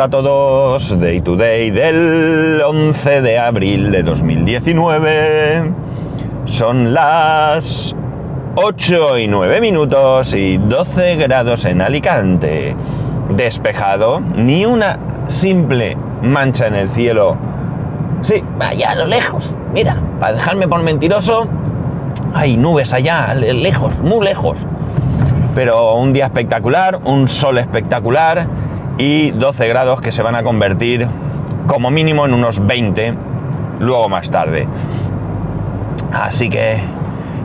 Hola a todos, Day to Day del 11 de abril de 2019. Son las 8 y 9 minutos y 12 grados en Alicante. Despejado, ni una simple mancha en el cielo. Sí, vaya a lo lejos. Mira, para dejarme por mentiroso, hay nubes allá, lejos, muy lejos. Pero un día espectacular, un sol espectacular y 12 grados que se van a convertir como mínimo en unos 20 luego más tarde. Así que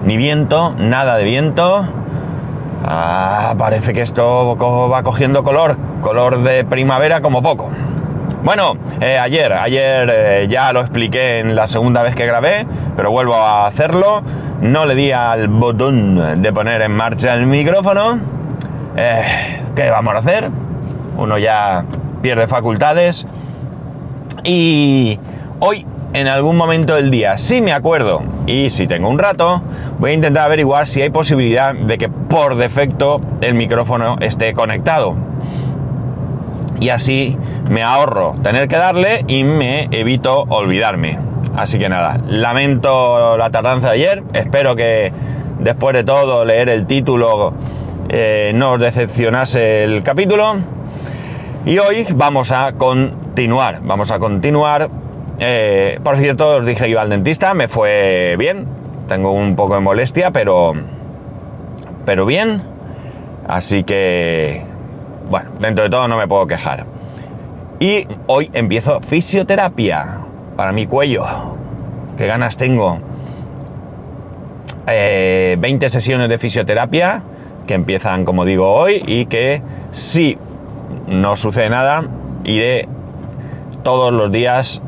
ni viento, nada de viento. Ah, parece que esto va cogiendo color, color de primavera como poco. Bueno, eh, ayer, ayer eh, ya lo expliqué en la segunda vez que grabé, pero vuelvo a hacerlo. No le di al botón de poner en marcha el micrófono. Eh, ¿Qué vamos a hacer? Uno ya pierde facultades. Y hoy, en algún momento del día, si me acuerdo y si tengo un rato, voy a intentar averiguar si hay posibilidad de que por defecto el micrófono esté conectado y así me ahorro tener que darle y me evito olvidarme. Así que nada, lamento la tardanza de ayer, espero que después de todo leer el título eh, no os decepcionase el capítulo. Y hoy vamos a continuar, vamos a continuar. Eh, por cierto, os dije iba al dentista, me fue bien, tengo un poco de molestia, pero, pero bien. Así que bueno, dentro de todo no me puedo quejar. Y hoy empiezo fisioterapia para mi cuello. Qué ganas tengo. 20 eh, sesiones de fisioterapia que empiezan, como digo, hoy y que si no sucede nada, iré todos los días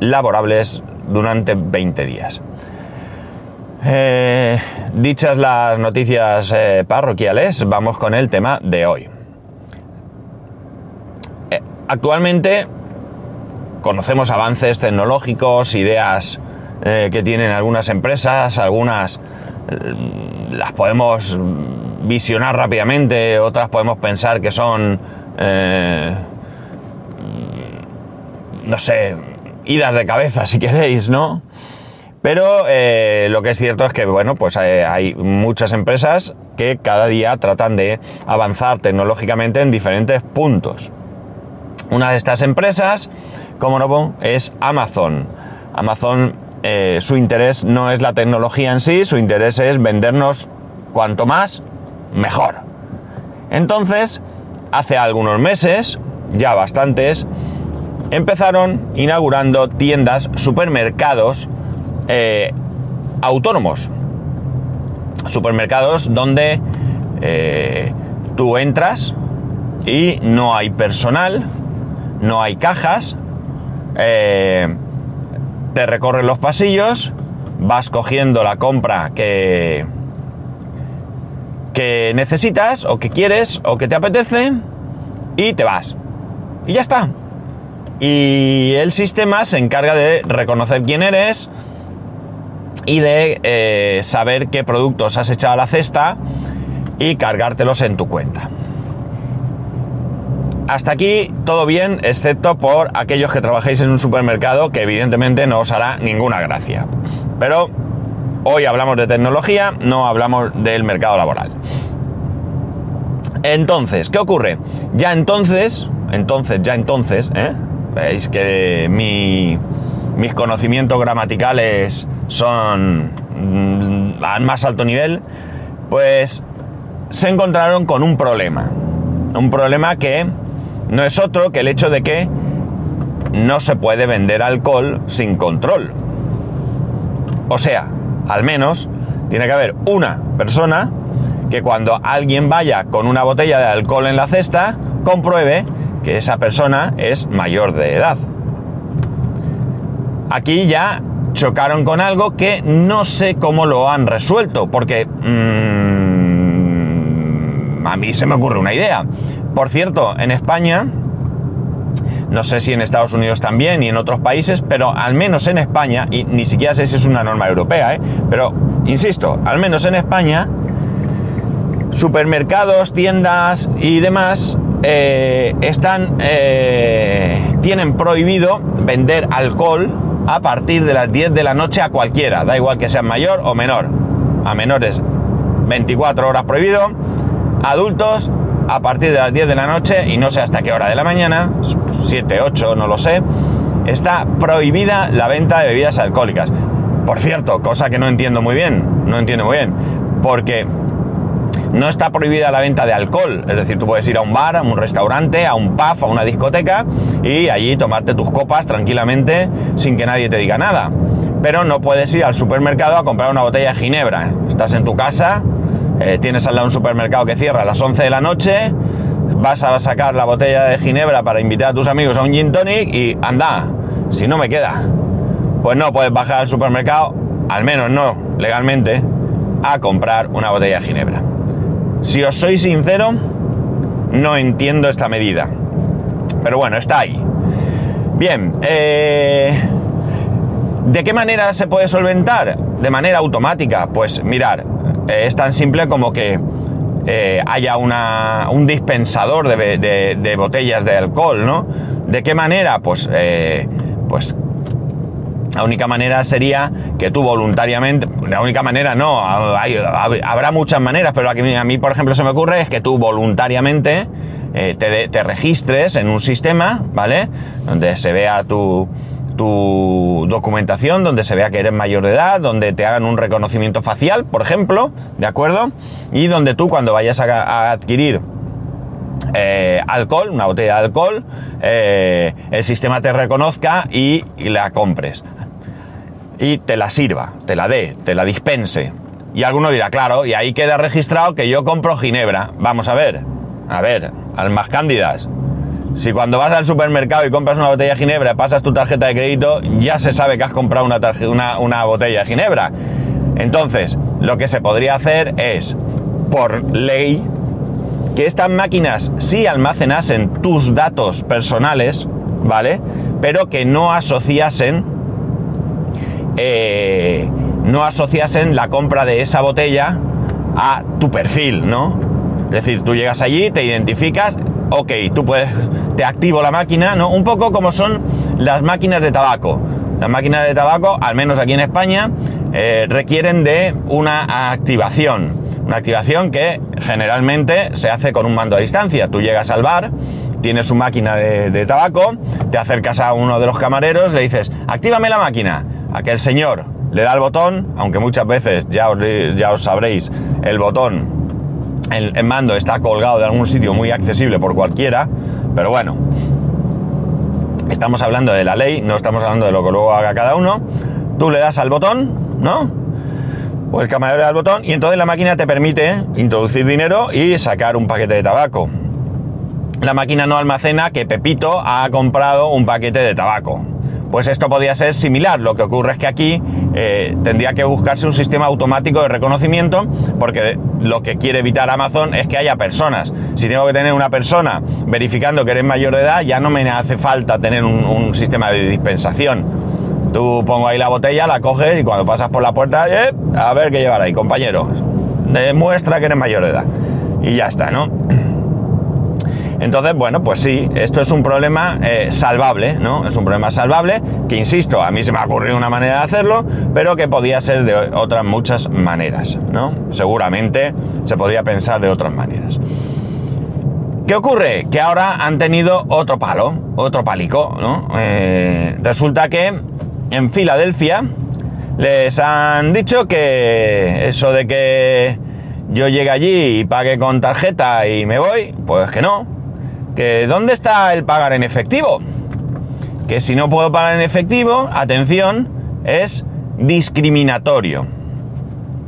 laborables durante 20 días. Eh, dichas las noticias eh, parroquiales, vamos con el tema de hoy. Actualmente conocemos avances tecnológicos, ideas eh, que tienen algunas empresas, algunas eh, las podemos visionar rápidamente, otras podemos pensar que son, eh, no sé, idas de cabeza si queréis, ¿no? Pero lo que es cierto es que, bueno, pues hay muchas empresas que cada día tratan de avanzar tecnológicamente en diferentes puntos. Una de estas empresas, como no, es Amazon. Amazon, eh, su interés no es la tecnología en sí, su interés es vendernos cuanto más, mejor. Entonces, hace algunos meses, ya bastantes, empezaron inaugurando tiendas, supermercados eh, autónomos. Supermercados donde eh, tú entras y no hay personal, no hay cajas, eh, te recorren los pasillos, vas cogiendo la compra que, que necesitas o que quieres o que te apetece y te vas. Y ya está. Y el sistema se encarga de reconocer quién eres y de eh, saber qué productos has echado a la cesta y cargártelos en tu cuenta. Hasta aquí todo bien, excepto por aquellos que trabajéis en un supermercado que evidentemente no os hará ninguna gracia. Pero hoy hablamos de tecnología, no hablamos del mercado laboral. Entonces, ¿qué ocurre? Ya entonces, entonces, ya entonces, ¿eh? veis que mis conocimientos gramaticales son mm, al más alto nivel, pues se encontraron con un problema. Un problema que no es otro que el hecho de que no se puede vender alcohol sin control. O sea, al menos tiene que haber una persona que cuando alguien vaya con una botella de alcohol en la cesta, compruebe que esa persona es mayor de edad. Aquí ya chocaron con algo que no sé cómo lo han resuelto, porque mm, a mí se me ocurre una idea. Por cierto, en España, no sé si en Estados Unidos también y en otros países, pero al menos en España, y ni siquiera sé si es una norma europea, ¿eh? pero insisto, al menos en España, supermercados, tiendas y demás eh, están, eh, tienen prohibido vender alcohol a partir de las 10 de la noche a cualquiera, da igual que sea mayor o menor. A menores 24 horas prohibido, adultos a partir de las 10 de la noche y no sé hasta qué hora de la mañana, 7, 8, no lo sé, está prohibida la venta de bebidas alcohólicas. Por cierto, cosa que no entiendo muy bien, no entiendo muy bien, porque no está prohibida la venta de alcohol, es decir, tú puedes ir a un bar, a un restaurante, a un pub, a una discoteca y allí tomarte tus copas tranquilamente sin que nadie te diga nada. Pero no puedes ir al supermercado a comprar una botella de ginebra. Estás en tu casa, eh, tienes al lado un supermercado que cierra a las 11 de la noche, vas a sacar la botella de ginebra para invitar a tus amigos a un gin tonic y anda, si no me queda. Pues no puedes bajar al supermercado, al menos no legalmente, a comprar una botella de ginebra. Si os soy sincero, no entiendo esta medida. Pero bueno, está ahí. Bien, eh, ¿de qué manera se puede solventar? De manera automática. Pues mirar, eh, es tan simple como que eh, haya un dispensador de, botellas de alcohol, ¿no? ¿De qué manera? Pues, pues la única manera sería que tú voluntariamente, la única manera no, habrá muchas maneras, pero que a mí, por ejemplo, se me ocurre es que tú voluntariamente eh, te, registres en un sistema, ¿vale? Donde se vea tu, tu documentación, donde se vea que eres mayor de edad, donde te hagan un reconocimiento facial, por ejemplo, ¿de acuerdo? Y donde tú cuando vayas a, adquirir eh, alcohol, una botella de alcohol, eh, el sistema te reconozca y, la compres y te la sirva, te la dé, te la dispense. Y alguno dirá, claro, y ahí queda registrado que yo compro ginebra. Vamos a ver, a ver, almas cándidas. Si cuando vas al supermercado y compras una botella de ginebra, pasas tu tarjeta de crédito, ya se sabe que has comprado una, botella de ginebra. Entonces, lo que se podría hacer es, por ley, que estas máquinas sí almacenasen tus datos personales, ¿vale? Pero que no asociasen eh, no asociasen la compra de esa botella a tu perfil, ¿no? Es decir, tú llegas allí, te identificas, ok, tú puedes, te activo la máquina, ¿no? Un poco como son las máquinas de tabaco. Las máquinas de tabaco, al menos aquí en España, eh, requieren de una activación. Una activación que generalmente se hace con un mando a distancia. Tú llegas al bar, tienes su máquina de, tabaco, te acercas a uno de los camareros, le dices, actívame la máquina aquel señor le da el botón, aunque muchas veces ya os, ya os sabréis, el botón, el, mando está colgado de algún sitio muy accesible por cualquiera, pero bueno, estamos hablando de la ley, no estamos hablando de lo que luego haga cada uno. Tú le das al botón, ¿no? O el camarero le da al botón y entonces la máquina te permite introducir dinero y sacar un paquete de tabaco. La máquina no almacena que Pepito ha comprado un paquete de tabaco pues esto podría ser similar. Lo que ocurre es que aquí eh, tendría que buscarse un sistema automático de reconocimiento porque lo que quiere evitar Amazon es que haya personas. Si tengo que tener una persona verificando que eres mayor de edad, ya no me hace falta tener un, sistema de dispensación. Tú pongo ahí la botella, la coges y cuando pasas por la puerta, eh, a ver qué llevar ahí, compañero. Demuestra que eres mayor de edad. Y ya está, ¿no? Entonces, bueno, pues sí, esto es un problema eh, salvable, ¿no? Es un problema salvable que, insisto, a mí se me ha ocurrido una manera de hacerlo, pero que podía ser de otras muchas maneras, ¿no? Seguramente se podía pensar de otras maneras. ¿Qué ocurre? Que ahora han tenido otro palo, otro palico, ¿no? Eh, resulta que en Filadelfia les han dicho que eso de que yo llegue allí y pague con tarjeta y me voy, pues que no, ¿dónde está el pagar en efectivo? Que si no puedo pagar en efectivo, atención, es discriminatorio.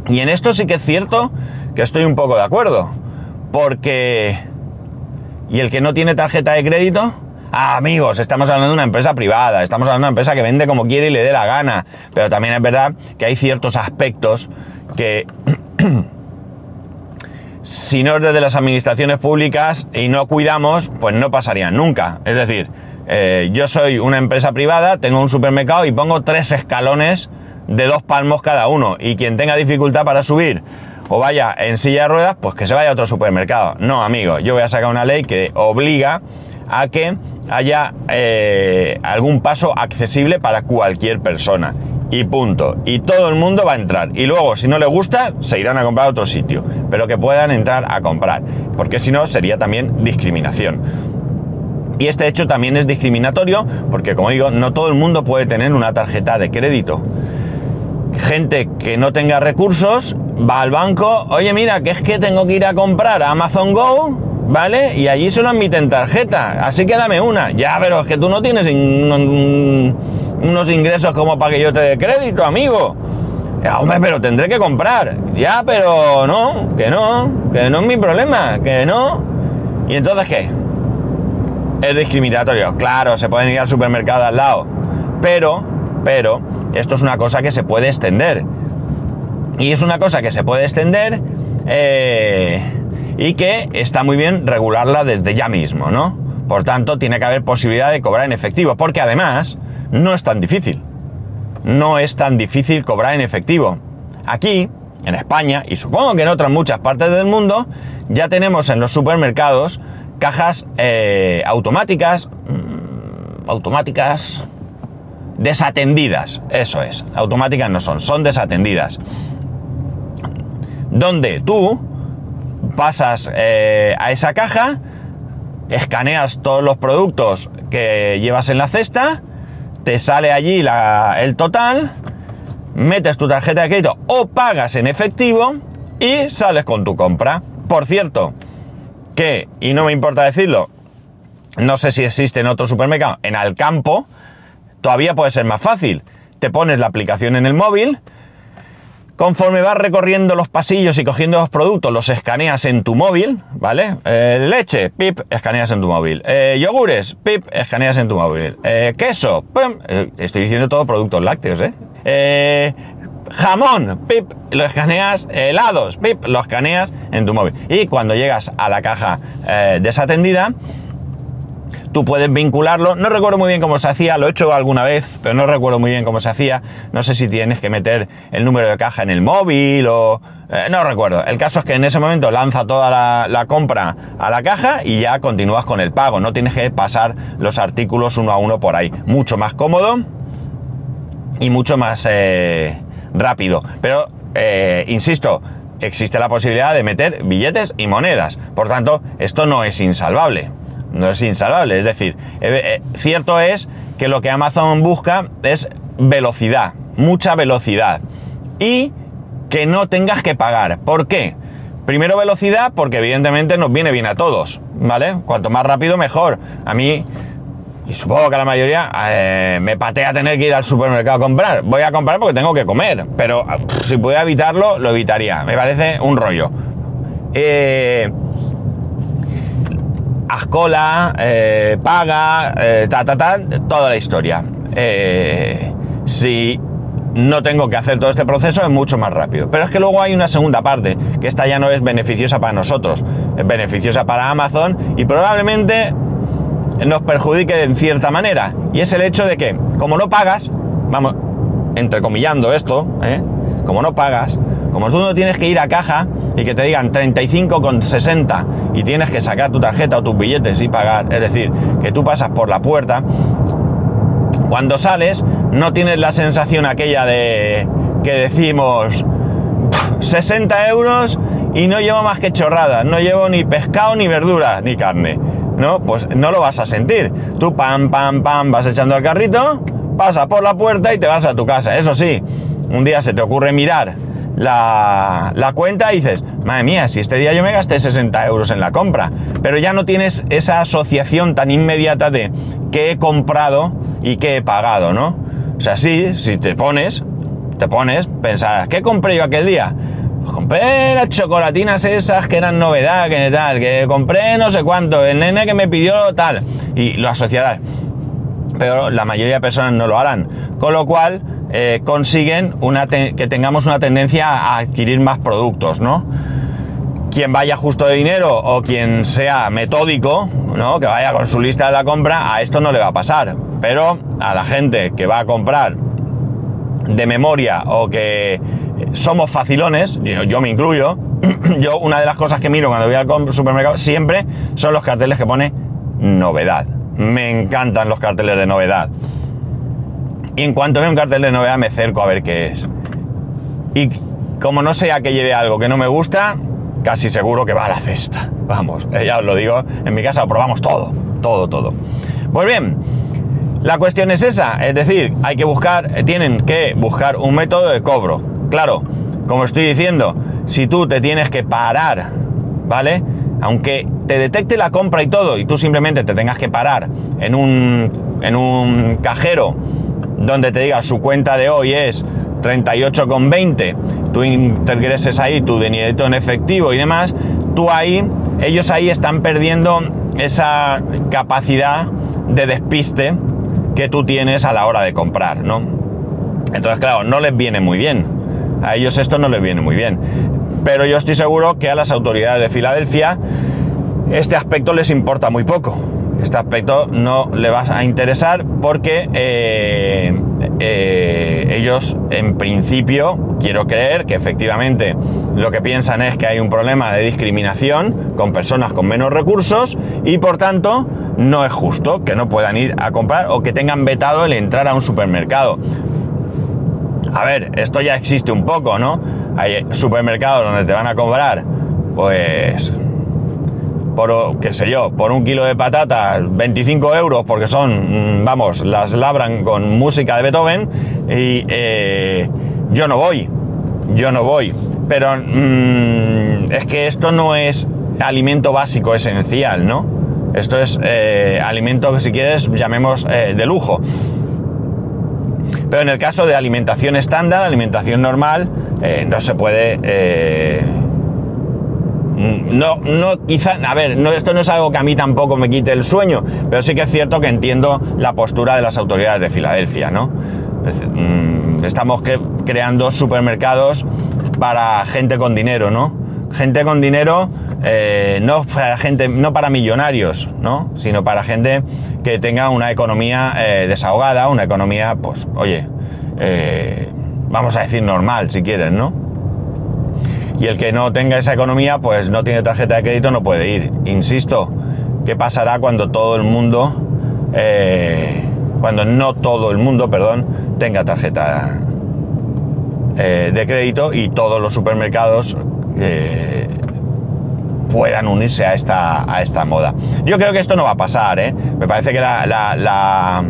Y en esto sí que es cierto que estoy un poco de acuerdo. Porque... ¿Y el que no tiene tarjeta de crédito? Ah, amigos, estamos hablando de una empresa privada, estamos hablando de una empresa que vende como quiere y le dé la gana. Pero también es verdad que hay ciertos aspectos que si no es desde las administraciones públicas y no cuidamos, pues no pasarían nunca. Es decir, eh, yo soy una empresa privada, tengo un supermercado y pongo tres escalones de dos palmos cada uno. Y quien tenga dificultad para subir o vaya en silla de ruedas, pues que se vaya a otro supermercado. No, amigo, yo voy a sacar una ley que obliga a que haya eh, algún paso accesible para cualquier persona. Y punto. Y todo el mundo va a entrar. Y luego, si no le gusta, se irán a comprar a otro sitio. Pero que puedan entrar a comprar. Porque si no, sería también discriminación. Y este hecho también es discriminatorio porque, como digo, no todo el mundo puede tener una tarjeta de crédito. Gente que no tenga recursos va al banco, oye mira, que es que tengo que ir a comprar a Amazon Go, ¿vale? Y allí solo admiten tarjeta, así que dame una. Ya, pero es que tú no tienes unos ingresos como para que yo te dé crédito, amigo. Hombre, pero tendré que comprar. Ya, pero no, que no, que no es mi problema, que no. ¿Y entonces qué? Es discriminatorio. Claro, se pueden ir al supermercado al lado. Pero, pero, esto es una cosa que se puede extender. Y es una cosa que se puede extender eh, y que está muy bien regularla desde ya mismo, ¿no? Por tanto, tiene que haber posibilidad de cobrar en efectivo, porque además no es tan difícil. No es tan difícil cobrar en efectivo. Aquí, en España, y supongo que en otras muchas partes del mundo, ya tenemos en los supermercados cajas eh, automáticas, mm, automáticas desatendidas, eso es, automáticas no son, son desatendidas donde tú pasas eh, a esa caja, escaneas todos los productos que llevas en la cesta, te sale allí el total, metes tu tarjeta de crédito o pagas en efectivo y sales con tu compra. Por cierto, que, y no me importa decirlo, no sé si existe en otro supermercado, en Alcampo, todavía puede ser más fácil. Te pones la aplicación en el móvil, Conforme vas recorriendo los pasillos y cogiendo los productos, los escaneas en tu móvil, ¿vale? Eh, leche, pip, escaneas en tu móvil. Eh, yogures, pip, escaneas en tu móvil. Eh, queso, pum, estoy diciendo todo productos lácteos, ¿eh? Jamón, pip, lo escaneas, helados, pip, lo escaneas en tu móvil. Y cuando llegas a la caja desatendida, tú puedes vincularlo. No recuerdo muy bien cómo se hacía, lo he hecho alguna vez, pero no recuerdo muy bien cómo se hacía. No sé si tienes que meter el número de caja en el móvil o... Eh, no recuerdo. El caso es que en ese momento lanza toda la, compra a la caja y ya continúas con el pago. No tienes que pasar los artículos uno a uno por ahí. Mucho más cómodo y mucho más eh, rápido. Pero, eh, insisto, existe la posibilidad de meter billetes y monedas. Por tanto, esto no es insalvable no es insalvable. Es decir, eh, eh, cierto es que lo que Amazon busca es velocidad, mucha velocidad. Y que no tengas que pagar. ¿Por qué? Primero velocidad, porque evidentemente nos viene bien a todos, ¿vale? Cuanto más rápido, mejor. A mí, y supongo que a la mayoría, eh, me patea tener que ir al supermercado a comprar. Voy a comprar porque tengo que comer, pero si pudiera evitarlo, lo evitaría. Me parece un rollo. Eh, haz cola, eh, paga, eh, ta, ta, ta, toda la historia. Eh, si no tengo que hacer todo este proceso, es mucho más rápido. Pero es que luego hay una segunda parte, que esta ya no es beneficiosa para nosotros, es beneficiosa para Amazon y probablemente nos perjudique en cierta manera. Y es el hecho de que, como no pagas, vamos, entrecomillando esto, como no pagas, como tú no tienes que ir a caja y que te digan 35,60 y tienes que sacar tu tarjeta o tus billetes y pagar, es decir, que tú pasas por la puerta, cuando sales no tienes la sensación aquella de que decimos 60 euros y no llevo más que chorradas, no llevo ni pescado, ni verdura, ni carne. No, pues no lo vas a sentir. Tú pam, pam, pam, vas echando al carrito, pasas por la puerta y te vas a tu casa. Eso sí, un día se te ocurre mirar la, cuenta y dices, madre mía, si este día yo me gasté 60 euros en la compra, pero ya no tienes esa asociación tan inmediata de qué he comprado y qué he pagado, ¿no? O sea, sí, si te pones, te pones, pensar, ¿qué compré yo aquel día? Compré las chocolatinas esas que eran novedad, que tal, que compré no sé cuánto, el nene que me pidió tal, y lo asociarás. Pero la mayoría de personas no lo harán. Con lo cual, eh, consiguen una que tengamos una tendencia a adquirir más productos, ¿no? Quien vaya justo de dinero o quien sea metódico, ¿no? Que vaya con su lista de la compra, a esto no le va a pasar. Pero a la gente que va a comprar de memoria o que somos facilones, yo, yo me incluyo. yo una de las cosas que miro cuando voy al supermercado siempre son los carteles que pone novedad. Me encantan los carteles de novedad. Y en cuanto veo un cartel de novedad me acerco a ver qué es. Y como no sea que lleve algo que no me gusta, casi seguro que va a la cesta. Vamos, eh, ya os lo digo, en mi casa lo probamos todo, todo, todo. Pues bien, la cuestión es esa, es decir, hay que buscar, eh, tienen que buscar un método de cobro. Claro, como estoy diciendo, si tú te tienes que parar, ¿vale? Aunque te detecte la compra y todo, y tú simplemente te tengas que parar en un, en un cajero donde te diga su cuenta de hoy es 38,20, tú ingreses ahí tu dinerito en efectivo y demás, tú ahí, ellos ahí están perdiendo esa capacidad de despiste que tú tienes a la hora de comprar, ¿no? Entonces, claro, no les viene muy bien. A ellos esto no les viene muy bien. Pero yo estoy seguro que a las autoridades de Filadelfia este aspecto les importa muy poco este aspecto no le va a interesar porque eh, eh, ellos en principio quiero creer que efectivamente lo que piensan es que hay un problema de discriminación con personas con menos recursos y por tanto no es justo que no puedan ir a comprar o que tengan vetado el entrar a un supermercado. A ver, esto ya existe un poco, ¿no? Hay supermercados donde te van a cobrar pues por, qué sé yo, por un kilo de patatas 25 euros porque son, mm, vamos, las labran con música de Beethoven y eh, yo no voy, yo no voy. Pero mm, es que esto no es alimento básico esencial, ¿no? Esto es eh, alimento que si quieres llamemos eh, de lujo. Pero en el caso de alimentación estándar, alimentación normal, no se puede no, no, quizá, a ver, no, esto no es algo que a mí tampoco me quite el sueño, pero sí que es cierto que entiendo la postura de las autoridades de Filadelfia, ¿no? Mm, estamos creando supermercados para gente con dinero, ¿no? Gente con dinero, eh, no para gente, no para millonarios, ¿no? Sino para gente que tenga una economía eh, desahogada, una economía, pues, oye, eh, vamos a decir normal, si quieren, ¿no? Y el que no tenga esa economía, pues no tiene tarjeta de crédito, no puede ir. Insisto, ¿qué pasará cuando todo el mundo, eh, cuando no todo el mundo, perdón, tenga tarjeta eh, de crédito y todos los supermercados eh, puedan unirse a esta, a esta moda? Yo creo que esto no va a pasar, ¿eh? Me parece que la, la, la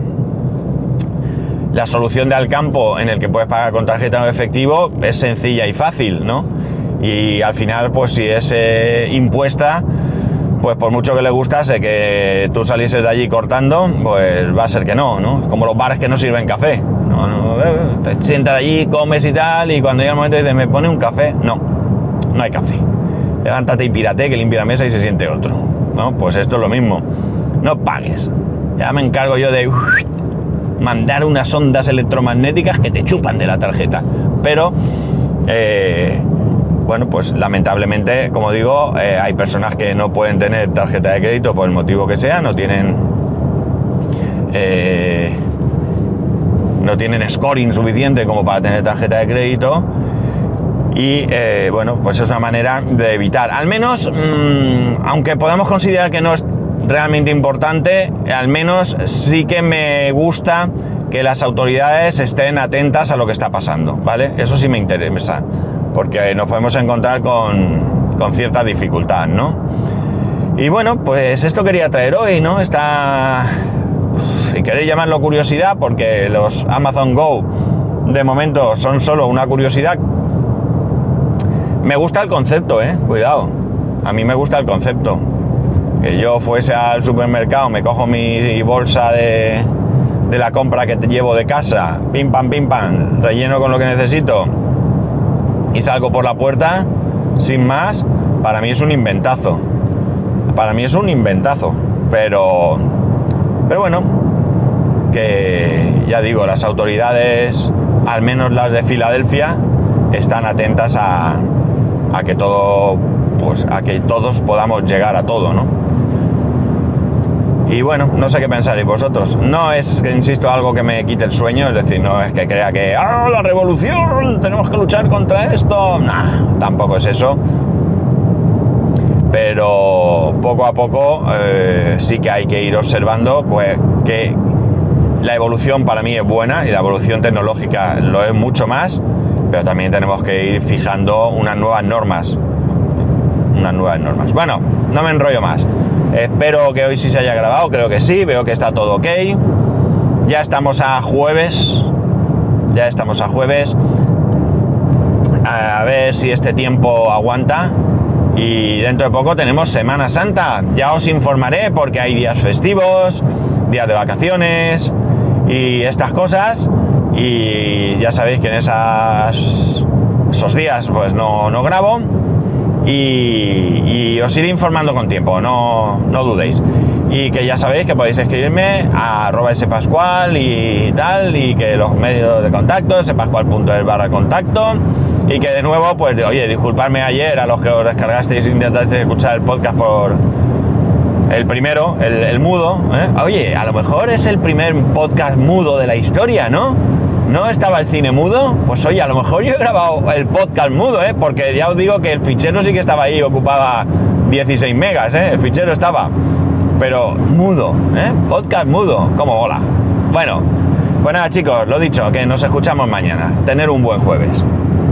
la solución de al campo en el que puedes pagar con tarjeta de efectivo es sencilla y fácil, ¿no? Y al final pues si es eh, impuesta pues por mucho que le gustase que tú salieses de allí cortando, pues va a ser que no, ¿no? Como los bares que no sirven café. No, no, eh, te sientas allí, comes y tal, y cuando llega el momento dices, ¿me pone un café? No, no hay café. Levántate y pírate, que limpia la mesa y se siente otro. ¿No? Pues esto es lo mismo. No pagues. Ya me encargo yo de mandar unas ondas electromagnéticas que te chupan de la tarjeta. Pero eh, bueno, pues lamentablemente, como digo, eh, hay personas que no pueden tener tarjeta de crédito por el motivo que sea, no tienen... Eh, no tienen scoring suficiente como para tener tarjeta de crédito y eh, bueno, pues es una manera de evitar. Al menos, mm, aunque podamos considerar que no es realmente importante, al menos sí que me gusta que las autoridades estén atentas a lo que está pasando, ¿vale? Eso sí me interesa porque nos podemos encontrar con, con cierta dificultad, ¿no? Y bueno, pues esto quería traer hoy, ¿no? Está, si queréis llamarlo curiosidad, porque los Amazon Go de momento son solo una curiosidad. Me gusta el concepto, ¿eh? Cuidado. A mí me gusta el concepto. Que yo fuese al supermercado, me cojo mi bolsa de, de la compra que te llevo de casa, pim pam, pim pam, relleno con lo que necesito y salgo por la puerta sin más, para mí es un inventazo. Para mí es un inventazo. Pero, pero bueno, que ya digo, las autoridades, al menos las de Filadelfia, están atentas a, a que todo, pues a que todos podamos llegar a todo, ¿no? Y bueno, no sé qué pensaréis vosotros. No es, insisto, algo que me quite el sueño, es decir, no es que crea que, ¡ah, la revolución! Tenemos que luchar contra esto. Nah, tampoco es eso. Pero poco a poco eh, sí que hay que ir observando pues, que la evolución para mí es buena y la evolución tecnológica lo es mucho más, pero también tenemos que ir fijando unas nuevas normas. Unas nuevas normas. Bueno, no me enrollo más. Espero que hoy sí se haya grabado, creo que sí, veo que está todo ok. Ya estamos a jueves. Ya estamos a jueves. A ver si este tiempo aguanta. Y dentro de poco tenemos Semana Santa. Ya os informaré porque hay días festivos, días de vacaciones y estas cosas. Y ya sabéis que en esas, esos días pues no, no grabo y, os iré informando con tiempo, no, no, dudéis. Y que ya sabéis que podéis escribirme a arroba spascual y tal, y que los medios de contacto, spascual.es barra contacto, y que de nuevo, pues, oye, disculparme ayer a los que os descargasteis e intentasteis escuchar el podcast por el primero, el, mudo. ¿eh? Oye, a lo mejor es el primer podcast mudo de la historia, ¿no? No estaba el cine mudo, pues oye, a lo mejor yo he grabado el podcast mudo, ¿eh? Porque ya os digo que el fichero sí que estaba ahí, ocupaba 16 megas, ¿eh? El fichero estaba, pero mudo, ¿eh? Podcast mudo, como hola. Bueno, pues nada chicos, lo dicho, que nos escuchamos mañana. Tener un buen jueves.